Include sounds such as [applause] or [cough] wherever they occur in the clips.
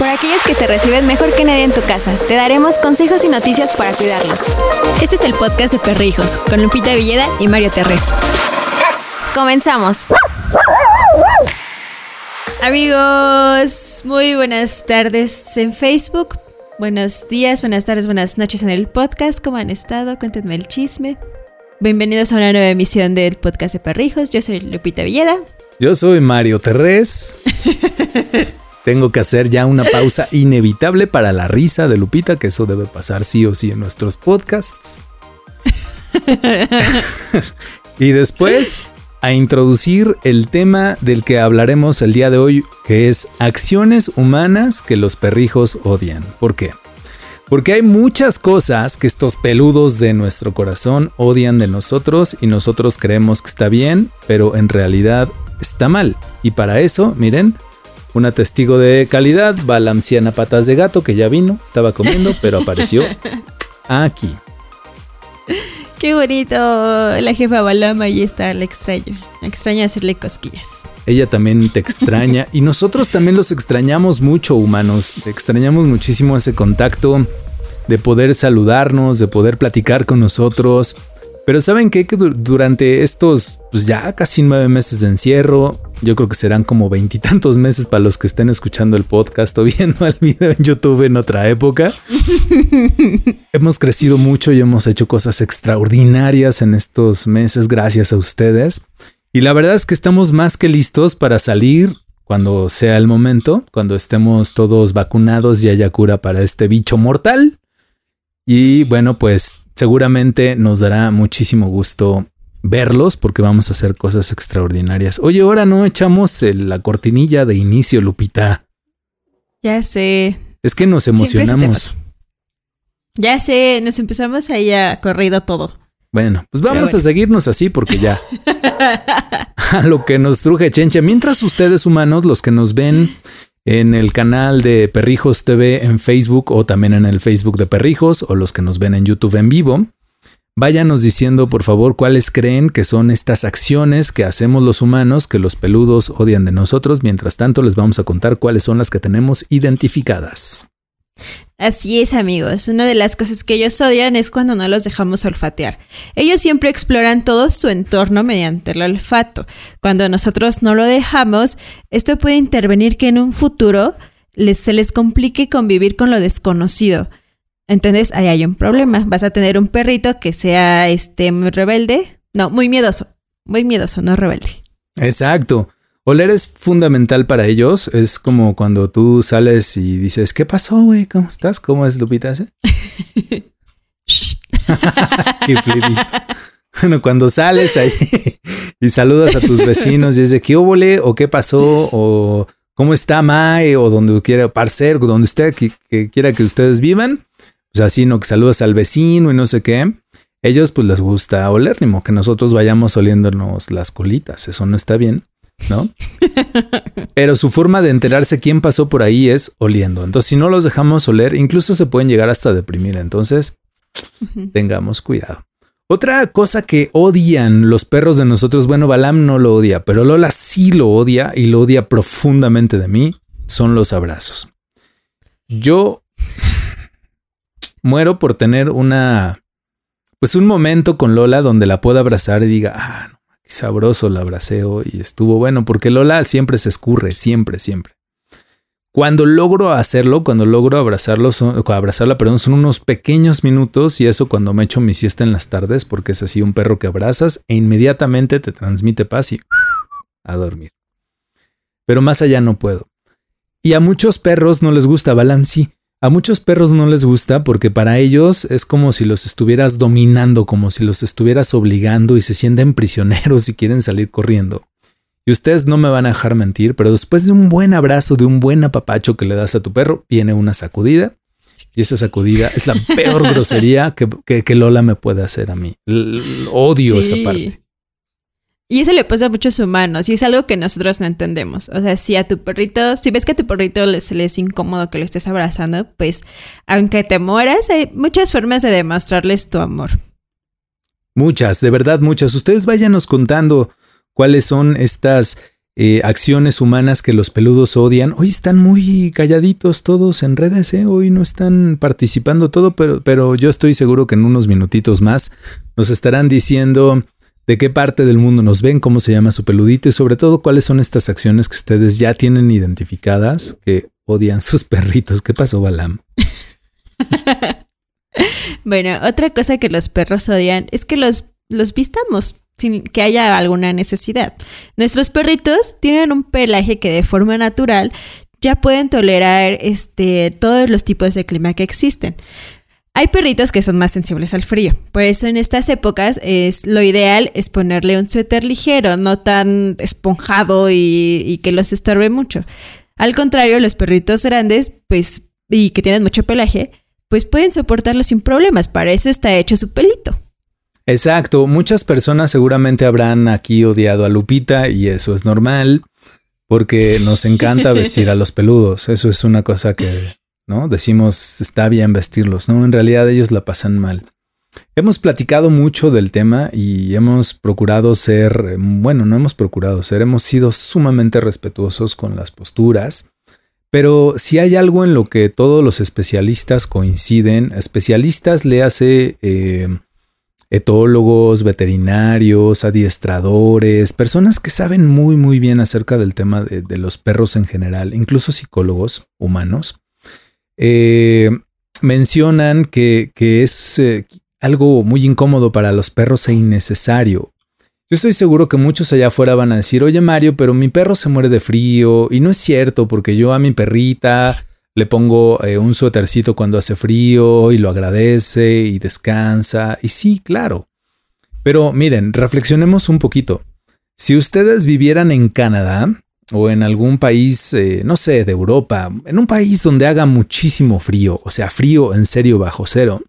por aquellos que te reciben mejor que nadie en tu casa. Te daremos consejos y noticias para cuidarlos. Este es el podcast de Perrijos, con Lupita Villeda y Mario Terrés. Comenzamos. Amigos, muy buenas tardes en Facebook. Buenos días, buenas tardes, buenas noches en el podcast. ¿Cómo han estado? Cuéntenme el chisme. Bienvenidos a una nueva emisión del podcast de Perrijos. Yo soy Lupita Villeda. Yo soy Mario Terrés. [laughs] Tengo que hacer ya una pausa inevitable para la risa de Lupita, que eso debe pasar sí o sí en nuestros podcasts. [laughs] y después a introducir el tema del que hablaremos el día de hoy, que es acciones humanas que los perrijos odian. ¿Por qué? Porque hay muchas cosas que estos peludos de nuestro corazón odian de nosotros y nosotros creemos que está bien, pero en realidad está mal. Y para eso, miren, una testigo de calidad va la anciana patas de gato que ya vino, estaba comiendo, pero [laughs] apareció aquí. Qué bonito. La jefa Balama y está, la extraño. Me extraña hacerle cosquillas. Ella también te [laughs] extraña y nosotros también los extrañamos mucho, humanos. Extrañamos muchísimo ese contacto de poder saludarnos, de poder platicar con nosotros. Pero ¿saben qué? Que durante estos pues ya casi nueve meses de encierro, yo creo que serán como veintitantos meses para los que estén escuchando el podcast o viendo el video en YouTube en otra época. [laughs] hemos crecido mucho y hemos hecho cosas extraordinarias en estos meses gracias a ustedes. Y la verdad es que estamos más que listos para salir cuando sea el momento, cuando estemos todos vacunados y haya cura para este bicho mortal. Y bueno, pues seguramente nos dará muchísimo gusto verlos porque vamos a hacer cosas extraordinarias. Oye, ahora no echamos la cortinilla de inicio, Lupita. Ya sé. Es que nos emocionamos. Ya sé, nos empezamos ahí a corrido todo. Bueno, pues vamos a seguirnos así porque ya. [laughs] a lo que nos truje Chencha. Mientras ustedes humanos, los que nos ven en el canal de Perrijos TV en Facebook o también en el Facebook de Perrijos o los que nos ven en YouTube en vivo, Váyanos diciendo por favor cuáles creen que son estas acciones que hacemos los humanos que los peludos odian de nosotros. Mientras tanto les vamos a contar cuáles son las que tenemos identificadas. Así es amigos, una de las cosas que ellos odian es cuando no los dejamos olfatear. Ellos siempre exploran todo su entorno mediante el olfato. Cuando nosotros no lo dejamos, esto puede intervenir que en un futuro se les complique convivir con lo desconocido. Entonces ahí hay un problema. Vas a tener un perrito que sea este muy rebelde. No, muy miedoso. Muy miedoso, no rebelde. Exacto. Oler es fundamental para ellos. Es como cuando tú sales y dices, ¿qué pasó, güey? ¿Cómo estás? ¿Cómo es Lupita? [laughs] [laughs] Bueno, cuando sales ahí y saludas a tus vecinos y dices, ¿qué hubo, o qué pasó? O cómo está Mae o donde quiera, parcer, donde usted que quiera que ustedes vivan pues así, ¿no? Que saludas al vecino y no sé qué. Ellos pues les gusta oler, ni modo que nosotros vayamos oliéndonos las colitas, eso no está bien, ¿no? [laughs] Pero su forma de enterarse quién pasó por ahí es oliendo. Entonces, si no los dejamos oler, incluso se pueden llegar hasta deprimir. Entonces, tengamos cuidado. Otra cosa que odian los perros de nosotros, bueno, Balam no lo odia, pero Lola sí lo odia y lo odia profundamente de mí, son los abrazos. Yo muero por tener una, pues un momento con Lola donde la pueda abrazar y diga, ah, no, qué sabroso la abraceo y estuvo bueno, porque Lola siempre se escurre, siempre, siempre. Cuando logro hacerlo, cuando logro abrazarlo, abrazarla, perdón, son unos pequeños minutos y eso cuando me echo mi siesta en las tardes, porque es así un perro que abrazas e inmediatamente te transmite paz y a dormir. Pero más allá no puedo. Y a muchos perros no les gusta Balam, sí. A muchos perros no les gusta porque para ellos es como si los estuvieras dominando, como si los estuvieras obligando y se sienten prisioneros y quieren salir corriendo. Y ustedes no me van a dejar mentir, pero después de un buen abrazo, de un buen apapacho que le das a tu perro, viene una sacudida. Y esa sacudida es la peor [laughs] grosería que, Lola me puede hacer a mí. odio esa parte. Y eso le pasa a muchos humanos y es algo que nosotros no entendemos. O sea, si a tu perrito, si ves que a tu perrito le, es incómodo que lo estés abrazando, pues aunque te mueras, hay muchas formas de demostrarles tu amor. Muchas, de verdad muchas. Ustedes váyanos contando cuáles son estas eh, acciones humanas que los peludos odian. Hoy están muy calladitos todos en redes, ¿eh? hoy no están participando todo, pero, pero yo estoy seguro que en unos minutitos más nos estarán diciendo de qué parte del mundo nos ven, cómo se llama su peludito y sobre todo cuáles son estas acciones que ustedes ya tienen identificadas que odian sus [laughs] perritos. ¿Qué pasó, Balam? [laughs] bueno, otra cosa que los perros odian es que los, los vistamos sin que haya alguna necesidad. Nuestros perritos tienen un pelaje que de forma natural ya pueden tolerar este, todos los tipos de clima que existen. Hay perritos que son más sensibles al frío, por eso en estas épocas es lo ideal es ponerle un suéter ligero, no tan esponjado y, y que los estorbe mucho. Al contrario, los perritos grandes, pues, y que tienen mucho pelaje, pues pueden soportarlo sin problemas, para eso está hecho su pelito. Exacto, muchas personas seguramente habrán aquí odiado a Lupita y eso es normal porque nos encanta vestir a los peludos, eso es una cosa que, ¿no? Decimos está bien vestirlos, no, en realidad ellos la pasan mal. Hemos platicado mucho del tema y hemos procurado ser, bueno, no hemos procurado ser, hemos sido sumamente respetuosos con las posturas, pero si hay algo en lo que todos los especialistas coinciden, especialistas le hace eh, etólogos, veterinarios, adiestradores, personas que saben muy muy bien acerca del tema de, los perros en general, incluso psicólogos humanos, eh, mencionan que, es eh, algo muy incómodo para los perros e innecesario. Yo estoy seguro que muchos allá afuera van a decir, oye Mario, pero mi perro se muere de frío y no es cierto porque yo a mi perrita le pongo eh, un suétercito cuando hace frío y lo agradece y descansa. Y sí, claro. Pero miren, reflexionemos un poquito. Si ustedes vivieran en Canadá o en algún país, eh, no sé, de Europa, en un país donde haga muchísimo frío, o sea, frío en serio bajo cero,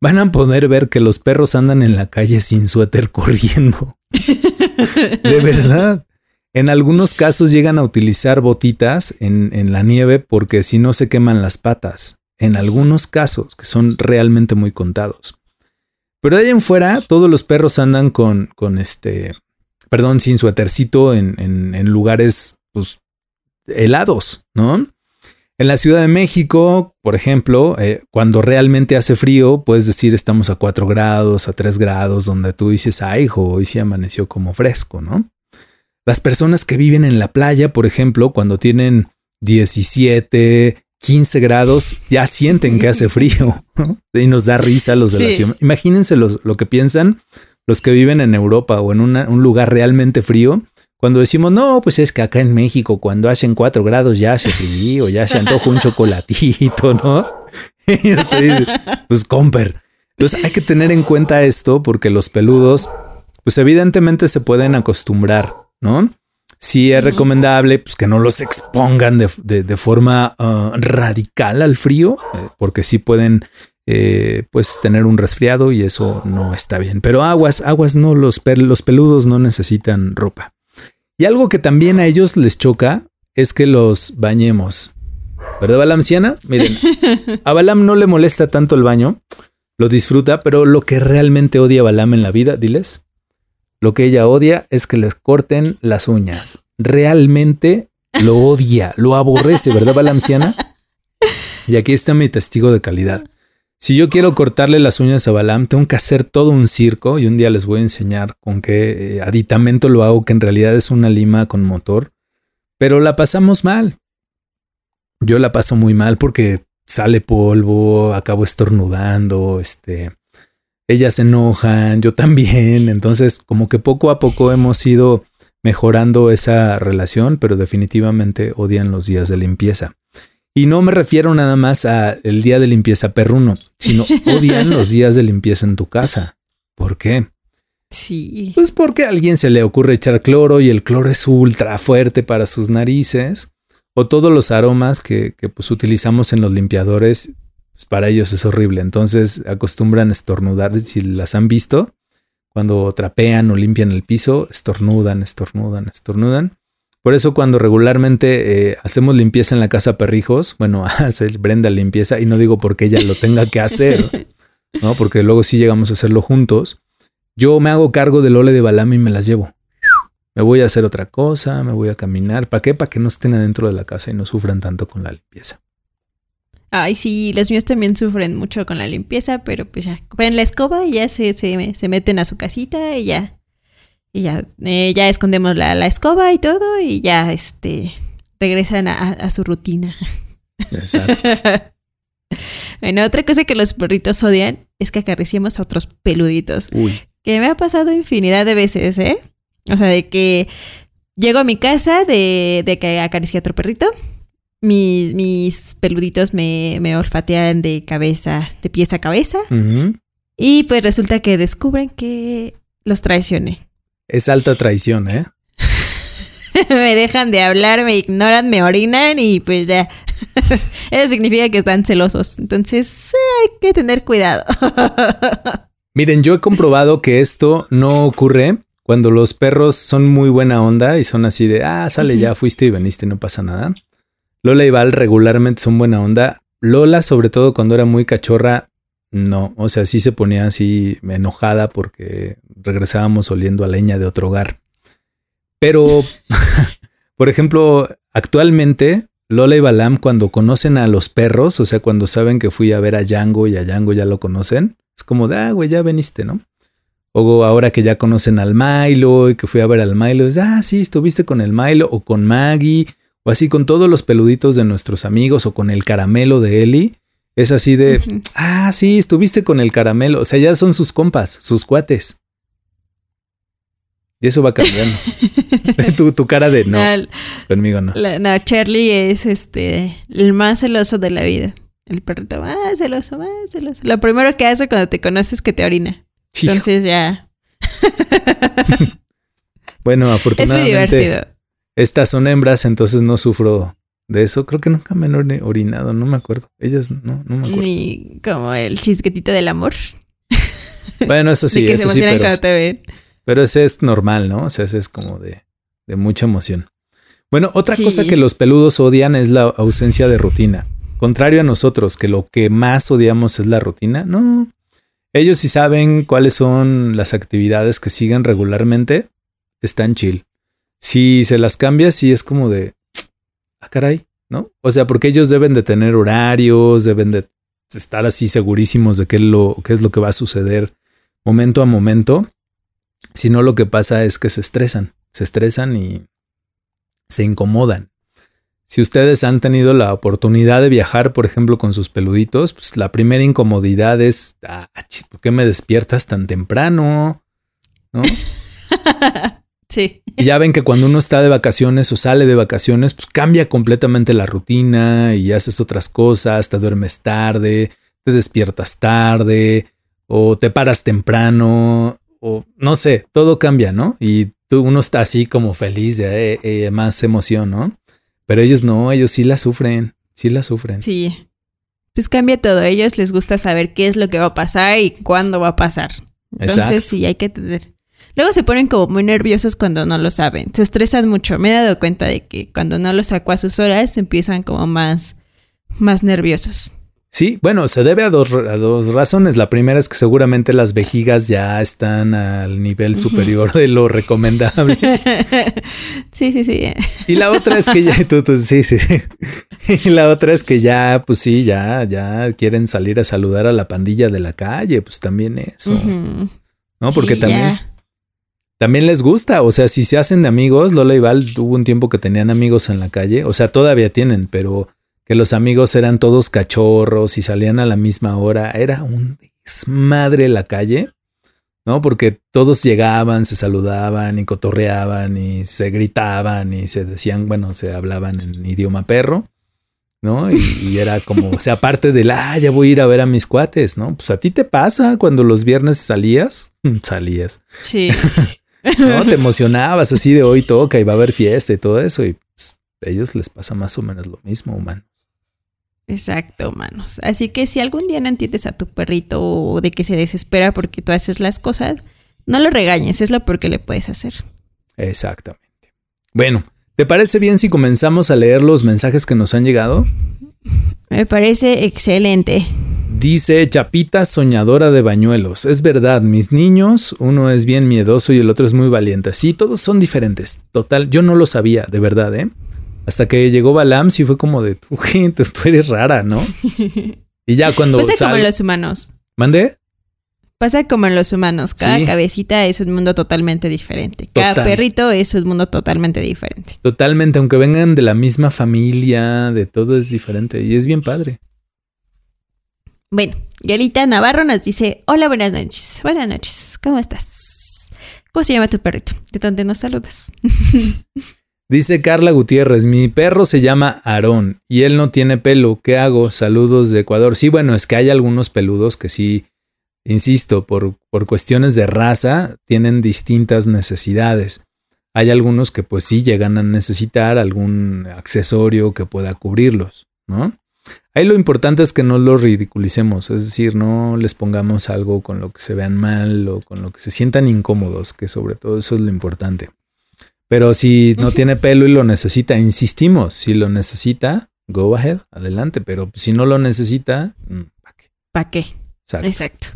van a poder ver que los perros andan en la calle sin suéter [laughs] corriendo. de verdad. En algunos casos llegan a utilizar botitas en, la nieve porque si no se queman las patas. En algunos casos, que son realmente muy contados. Pero de ahí en fuera, todos los perros andan con, con este, perdón, sin suétercito en, en, lugares pues, helados, ¿no? En la Ciudad de México, por ejemplo, eh, cuando realmente hace frío, puedes decir estamos a 4 grados, a 3 grados, donde tú dices, ay, hijo, hoy sí amaneció como fresco, ¿no? Las personas que viven en la playa, por ejemplo, cuando tienen 17, 15 grados, ya sienten que hace frío y nos da risa los de la ciudad. Imagínense lo que piensan los que viven en Europa o en un lugar realmente frío. Cuando decimos, no, pues es que acá en México, cuando hacen 4 grados ya hace frío, ya se antoja un chocolatito, [laughs] ¿no? pues comper. Entonces hay que tener en cuenta esto porque los peludos, pues evidentemente se pueden acostumbrar ¿no? Sí es recomendable pues, que no los expongan de, forma ah, radical al frío, eh, porque sí pueden eh, pues tener un resfriado y eso no está bien. Pero aguas, aguas no, los, los peludos no necesitan ropa. Y algo que también a ellos les choca es que los bañemos. ¿Verdad, Balamciana? Miren, [laughs] a Balam no le molesta tanto el baño, lo disfruta, pero lo que realmente odia a Balam en la vida, diles, lo que ella odia es que les corten las uñas. Realmente lo odia, lo aborrece, ¿verdad, Balamciana? [laughs] Y aquí está mi testigo de calidad. Si yo quiero cortarle las uñas a Balam, tengo que hacer todo un circo y un día les voy a enseñar con qué eh, aditamento lo hago, que en realidad es una lima con motor. Pero la pasamos mal. Yo la paso muy mal porque sale polvo, acabo estornudando, este, ellas se enojan, yo [laughs] también, entonces como que poco a poco hemos ido mejorando esa relación, pero definitivamente odian los días de limpieza. Y no me refiero nada más a el día de limpieza perruno, sino [laughs] odian los días de limpieza en tu casa. ¿Por qué? Sí. Pues porque a alguien se le ocurre echar cloro y el cloro es ultra fuerte para sus narices. O todos los aromas que, que pues utilizamos en los limpiadores pues, para ellos es horrible. Entonces acostumbran a estornudar. Si las han visto, cuando trapean o limpian el piso, estornudan, estornudan, estornudan. Por eso cuando regularmente eh, hacemos limpieza en la casa perrijos, bueno, [laughs] hace Brenda limpieza y no digo porque ella lo tenga que hacer, ¿no? Porque luego sí llegamos a hacerlo juntos. Yo me hago cargo del ole de balame y me las llevo. Me voy a hacer otra cosa, me voy a caminar. ¿Para qué? Para que no estén adentro de la casa y no sufran tanto con la limpieza. Ay, sí, los míos también sufren mucho con la limpieza, pero pues ya ven la escoba y ya se, se, meten a su casita y ya. Y ya, eh, ya escondemos la, la, escoba y todo y ya este regresan a, a su rutina. Exacto. [laughs] bueno, otra cosa que los perritos odian es que acariciemos a otros peluditos. Uy. Que me ha pasado infinidad de veces, ¿eh? O sea, de que llego a mi casa de, de que acaricié a otro perrito. Mis, mis peluditos me, me, olfatean de cabeza, de pies a cabeza. Y pues resulta que descubren que los traicioné. Es alta traición, ¿eh? [laughs] me dejan de hablar, me ignoran, me orinan y pues ya. [laughs] Eso significa que están celosos. Entonces hay que tener cuidado. [laughs] Miren, yo he comprobado que esto no ocurre cuando los perros son muy buena onda y son así de, ah, sale ya, fuiste y veniste, no pasa nada. Lola y Val regularmente son buena onda. Lola, sobre todo cuando era muy cachorra, no. O sea, sí se ponía así enojada porque regresábamos oliendo a leña de otro hogar. Pero, [laughs] por ejemplo, actualmente Lola y Balam cuando conocen a los perros, o sea, cuando saben que fui a ver a Django y a Django ya lo conocen, es como de, ah, güey, ya veniste, ¿no? O ahora que ya conocen al Milo y que fui a ver al Milo, es, ah, sí, estuviste con el Milo o con Maggie o así con todos los peluditos de nuestros amigos o con el caramelo de Eli. Es así de, ah, sí, estuviste con el caramelo. O sea, ya son sus compas, sus cuates. Y eso va cambiando. [laughs] tu, tu, cara de no, conmigo no. no, Charlie es este el más celoso de la vida. El perrito más celoso, más celoso. Lo primero que hace cuando te conoces es que te orina. Entonces ya. [laughs] bueno, afortunadamente. Es muy divertido. Estas son hembras, entonces no sufro de eso. Creo que nunca me han orinado, no me acuerdo. Ellas no, no me acuerdo. Ni como el chisquetito del amor. [laughs] Bueno, eso sí, eso sí. Pero, pero ese es normal, ¿no? O sea, ese es como de, de mucha emoción. Bueno, otra cosa que los peludos odian es la ausencia de rutina. Contrario a nosotros, que lo que más odiamos es la rutina, no, ellos sí saben cuáles son las actividades que siguen regularmente, están chill. Si se las cambia, sí es como de, ah, caray, ¿no? O sea, porque ellos deben de tener horarios, deben de estar así segurísimos de qué es lo, qué es lo que va a suceder momento a momento. Si no, lo que pasa es que se estresan, se estresan y se incomodan. Si ustedes han tenido la oportunidad de viajar, por ejemplo, con sus peluditos, pues la primera incomodidad es, ah, ¿por qué me despiertas tan temprano? ¿No? [laughs] sí. Y ya ven que cuando uno está de vacaciones o sale de vacaciones, pues cambia completamente la rutina y haces otras cosas, te duermes tarde, te despiertas tarde o te paras temprano o no sé, todo cambia, ¿no? Y tú, uno está así como feliz, de, eh, eh, más emoción, ¿no? Pero ellos no, ellos sí la sufren, sí la sufren. Sí. Pues cambia todo. A ellos les gusta saber qué es lo que va a pasar y cuándo va a pasar. Entonces sí, hay que tener. Luego se ponen como muy nerviosos cuando no lo saben. Se estresan mucho. Me he dado cuenta de que cuando no lo saco a sus horas empiezan como más, más nerviosos. Sí, bueno, se debe a dos, a dos razones. La primera es que seguramente las vejigas ya están al nivel superior de lo recomendable. [laughs] Sí, sí, sí. Y la otra es que ya, tú, sí, sí. Y la otra es que ya, pues sí, ya, ya quieren salir a saludar a la pandilla de la calle, pues también eso. ¿No? Porque también, también les gusta. O sea, si se hacen de amigos, Lola y Val tuvo un tiempo que tenían amigos en la calle. O sea, todavía tienen, pero que los amigos eran todos cachorros y salían a la misma hora. Era un desmadre la calle, ¿no? Porque todos llegaban, se saludaban y cotorreaban y se gritaban y se decían, bueno, se hablaban en idioma perro, ¿no? Y, era como, o sea, aparte del, ah, ya voy a ir a ver a mis cuates, ¿no? Pues a ti te pasa cuando los viernes salías, [laughs] salías. Sí. [laughs] ¿No? Te [laughs] emocionabas así de hoy toca y va a haber fiesta y todo eso y pues, a ellos les pasa más o menos lo mismo, humano. Exacto, manos. Así que si algún día no entiendes a tu perrito o de que se desespera porque tú haces las cosas, no lo regañes, es lo porque le puedes hacer. Exactamente. Bueno, ¿te parece bien si comenzamos a leer los mensajes que nos han llegado? Me parece excelente. Dice Chapita soñadora de bañuelos. Es verdad, mis niños, uno es bien miedoso y el otro es muy valiente. Sí, todos son diferentes. Total, yo no lo sabía, de verdad, ¿eh? Hasta que llegó Balam, sí fue como de, tú, [laughs] tú eres rara, ¿no? Y ya cuando... Pasa como en los humanos. ¿Mandé? Pasa como en los humanos. Cada cabecita es un mundo totalmente diferente. Cada perrito es un mundo totalmente diferente. Totalmente, aunque vengan de la misma familia, de todo es diferente. Y es bien padre. Bueno, Galita Navarro nos dice: Hola, buenas noches. Buenas noches. ¿Cómo estás? ¿Cómo se llama tu perrito? ¿De dónde nos saludas? [laughs] Dice Carla Gutiérrez, mi perro se llama Aarón y él no tiene pelo. ¿Qué hago? Saludos de Ecuador. Sí, bueno, es que hay algunos peludos que sí, insisto, por, por cuestiones de raza, tienen distintas necesidades. Hay algunos que pues sí llegan a necesitar algún accesorio que pueda cubrirlos, ¿no? Ahí lo importante es que no los ridiculicemos, es decir, no les pongamos algo con lo que se vean mal o con lo que se sientan incómodos, que sobre todo eso es lo importante. Pero si no tiene pelo y lo necesita, insistimos, si lo necesita, go ahead, adelante. Pero si no lo necesita, mm, ¿para qué? ¿Para qué? Exacto.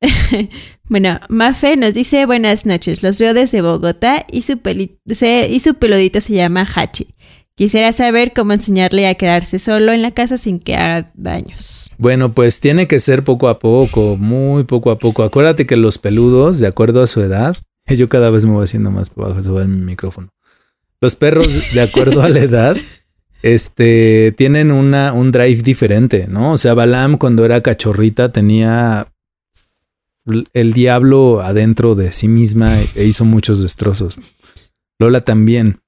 [laughs] bueno, Mafe nos dice buenas noches, los veo desde Bogotá y su, y su peludito se llama Hachi. Quisiera saber cómo enseñarle a quedarse solo en la casa sin que haga daños. Bueno, pues tiene que ser poco a poco, muy poco a poco. Acuérdate que los peludos, de acuerdo a su edad, [laughs] Yo cada vez me voy haciendo más bajo sobre mi micrófono. Los perros, de acuerdo a la edad, este, tienen una, un drive diferente, ¿no? O sea, Balam cuando era cachorrita tenía el diablo adentro de sí misma e hizo muchos destrozos. Lola también.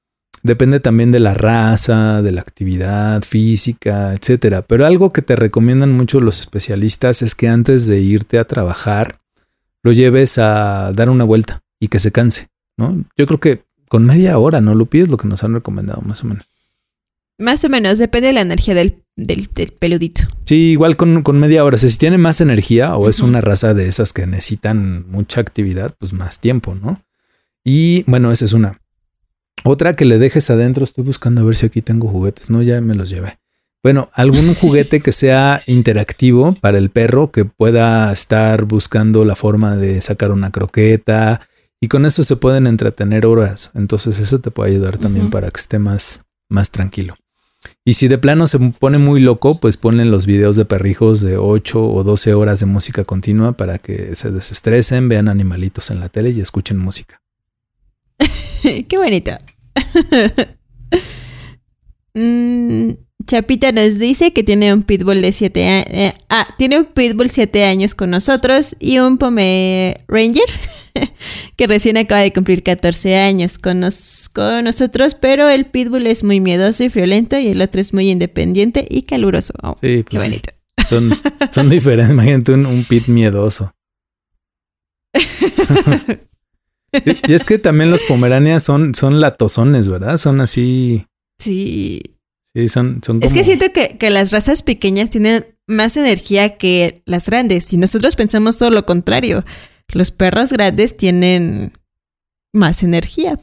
Depende también de la raza, de la actividad física, etcétera. Pero algo que te recomiendan mucho los especialistas es que antes de irte a trabajar, lo lleves a dar una vuelta y que se canse, ¿no? Yo creo que con media hora, ¿no? Lupi es lo que nos han recomendado, más o menos. Más o menos, depende de la energía del, del, peludito. Sí, igual con, media hora. O sea, si tiene más energía o es una raza de esas que necesitan mucha actividad, pues más tiempo, ¿no? Y bueno, esa es una. Otra que le dejes adentro, estoy buscando a ver si aquí tengo juguetes, no, ya me los llevé. Bueno, algún [laughs] juguete que sea interactivo para el perro, que pueda estar buscando la forma de sacar una croqueta, y con eso se pueden entretener horas. Entonces eso te puede ayudar también para que esté más, más tranquilo. Y si de plano se pone muy loco, pues ponen los videos de perrijos de 8 o 12 horas de música continua para que se desestresen, vean animalitos en la tele y escuchen música. [laughs] Qué bonito. [laughs] Mm, Chapita nos dice que tiene un pitbull de 7 años. Eh, ah, tiene un pitbull 7 años con nosotros y un Pome Ranger [laughs] que recién acaba de cumplir 14 años con, con, nosotros, pero el pitbull es muy miedoso y violento y el otro es muy independiente y caluroso. Oh, sí, qué pues bonito. Son, son diferentes. Imagínate un, un pit miedoso. [laughs] y, es que también los pomeranias son, son latosones, ¿verdad? Son así. Sí. Sí, son, son Es que siento que, las razas pequeñas tienen más energía que las grandes y nosotros pensamos todo lo contrario. Los perros grandes tienen más energía.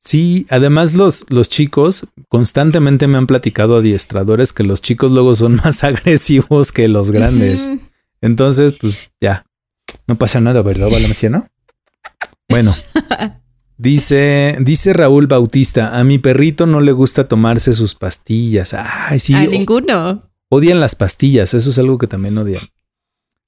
Sí, además los, los chicos constantemente me han platicado adiestradores que los chicos luego son [laughs] más agresivos que los grandes. Entonces, pues ya, no pasa nada, ¿verdad, no? Bueno, [laughs] Dice, dice Raúl Bautista, a mi perrito no le gusta tomarse sus pastillas. Ay, sí. A ninguno. Odian las pastillas, eso es algo que también odian.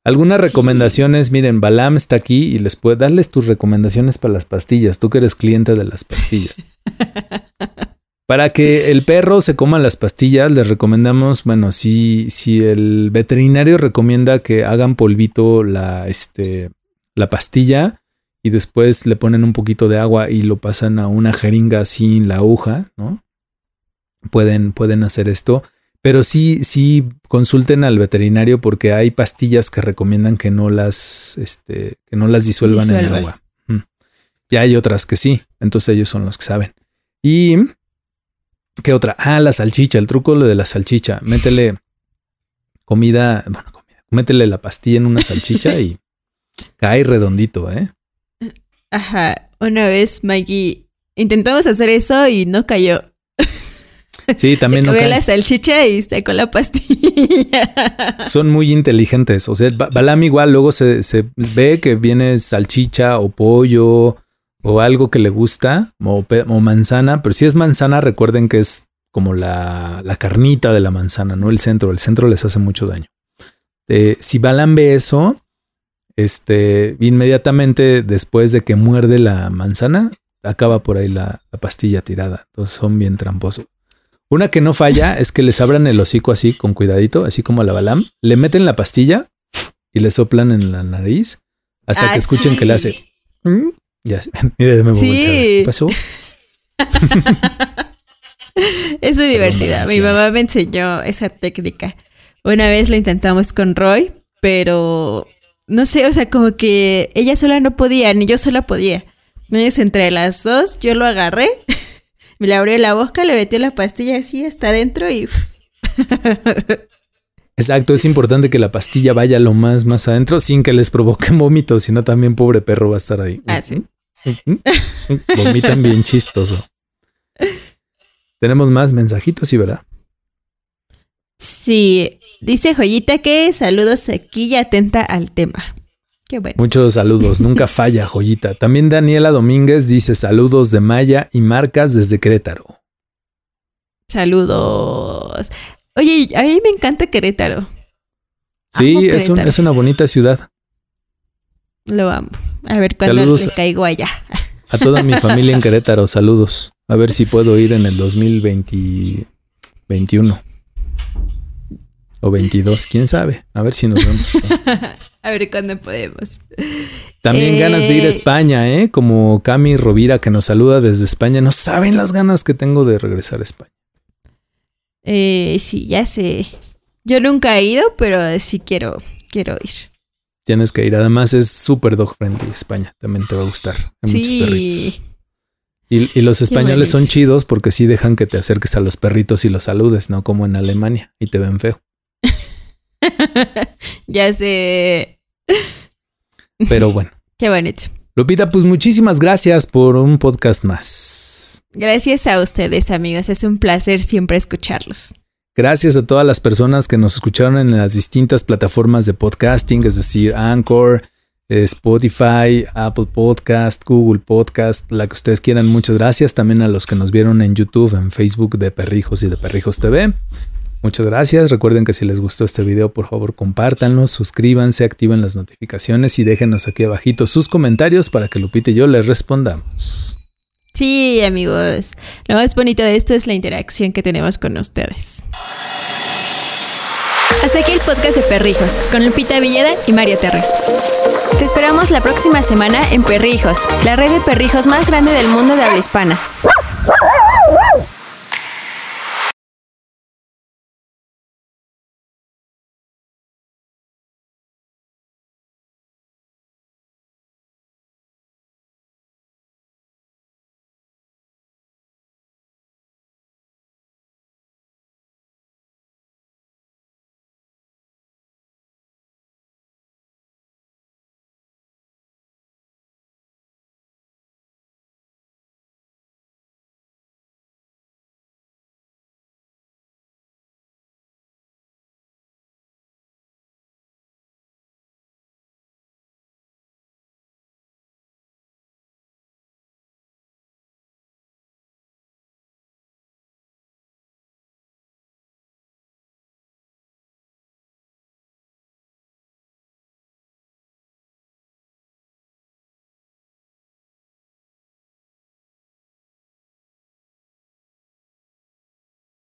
Algunas recomendaciones, miren, Balam está aquí y les puede darles tus recomendaciones para las pastillas, tú que eres cliente de las pastillas. [laughs] para que el perro se coma las pastillas, les recomendamos, bueno, si, si el veterinario recomienda que hagan polvito la, este, la pastilla, y después le ponen un poquito de agua y lo pasan a una jeringa sin la aguja, ¿no? Pueden, pueden hacer esto. Pero sí, sí consulten al veterinario porque hay pastillas que recomiendan que no las, este, que no las disuelvan en el agua. Mm. Y hay otras que sí. Entonces ellos son los que saben. Y ¿qué otra? Ah, la salchicha, el truco de la salchicha. Métele comida, bueno, comida. Métele la pastilla en una salchicha [laughs] y cae redondito, ¿eh? Ajá, una vez Maggie intentamos hacer eso y no cayó. Sí, [laughs] también se no comió la salchicha y sacó la pastilla. [laughs] Son muy inteligentes. O sea, Ba- Balam igual luego se, se ve que viene salchicha o pollo o algo que le gusta o manzana. Pero si es manzana, recuerden que es como la, la carnita de la manzana, no el centro. El centro les hace mucho daño. Eh, si Balam ve eso, este, inmediatamente después de que muerde la manzana, acaba por ahí la, la pastilla tirada. Entonces son bien tramposos. Una que no falla [laughs] es que les abran el hocico así con cuidadito, así como a la Balam, le meten la pastilla y le soplan en la nariz hasta Ah, que escuchen sí. que le hace. "Mm", Ya, [laughs] mira, me Sí. voltear. ¿Qué pasó? [laughs] Es muy divertida. Mi mamá me enseñó esa técnica. Una vez lo intentamos con Roy, pero no sé, o sea, como que ella sola no podía, ni yo sola podía. Entonces, entre las dos, yo lo agarré, [laughs] me le abrió la boca, le metió la pastilla así hasta adentro y. [laughs] Exacto, es importante que la pastilla vaya lo más, más adentro sin que les provoquen [laughs] vómitos, si no también pobre perro va a estar ahí. Ah, sí. Vomitan bien chistoso. Tenemos más mensajitos, ¿sí, verdad? Sí, dice Joyita que saludos aquí y atenta al tema. Qué bueno. Muchos saludos, nunca [laughs] falla, joyita. También Daniela Domínguez dice saludos de Maya y marcas desde Querétaro. Saludos. Oye, a mí me encanta Querétaro. Sí, Amo es, un- es una bonita ciudad. Lo amo. A ver cuándo Saludos. le caigo allá. A toda mi familia en [laughs] Querétaro, saludos. A ver si puedo ir en el 2021 o 22, quién sabe. A ver si nos vemos. [laughs] A ver cuándo podemos. También Eh, ganas de ir a España, ¿eh? Como Cami Rovira que nos saluda desde España. No saben las ganas que tengo de regresar a España. Eh, sí, ya sé. Yo nunca he ido, pero sí quiero, quiero ir. Tienes que ir. Además es súper dog friendly España. También te va a gustar. Hay muchos perritos. Sí. Y, y los españoles son chidos porque sí dejan que te acerques a los perritos y los saludes, no como en Alemania y te ven feo. [laughs] ya sé. Pero [laughs] bueno. Qué bonito. Lupita, pues muchísimas gracias por un podcast más. Gracias a ustedes, amigos. Es un placer siempre escucharlos. Gracias a todas las personas que nos escucharon en las distintas plataformas de podcasting, es decir, Anchor, eh, Spotify, Apple Podcast, Google Podcast, la que ustedes quieran. Muchas gracias también a los que nos vieron en YouTube, en Facebook de Perrijos y de Perrijos TV. Muchas gracias. Recuerden que si les gustó este video, por favor, compártanlo, suscríbanse, activen las notificaciones y déjenos aquí abajito sus comentarios para que Lupita y yo les respondamos. Sí, amigos. Lo más bonito de esto es la interacción que tenemos con ustedes. Hasta aquí el podcast de Perrijos, con Lupita Villeda y Mario Terres. Te esperamos la próxima semana en Perrijos, la red de perrijos más grande del mundo de habla hispana.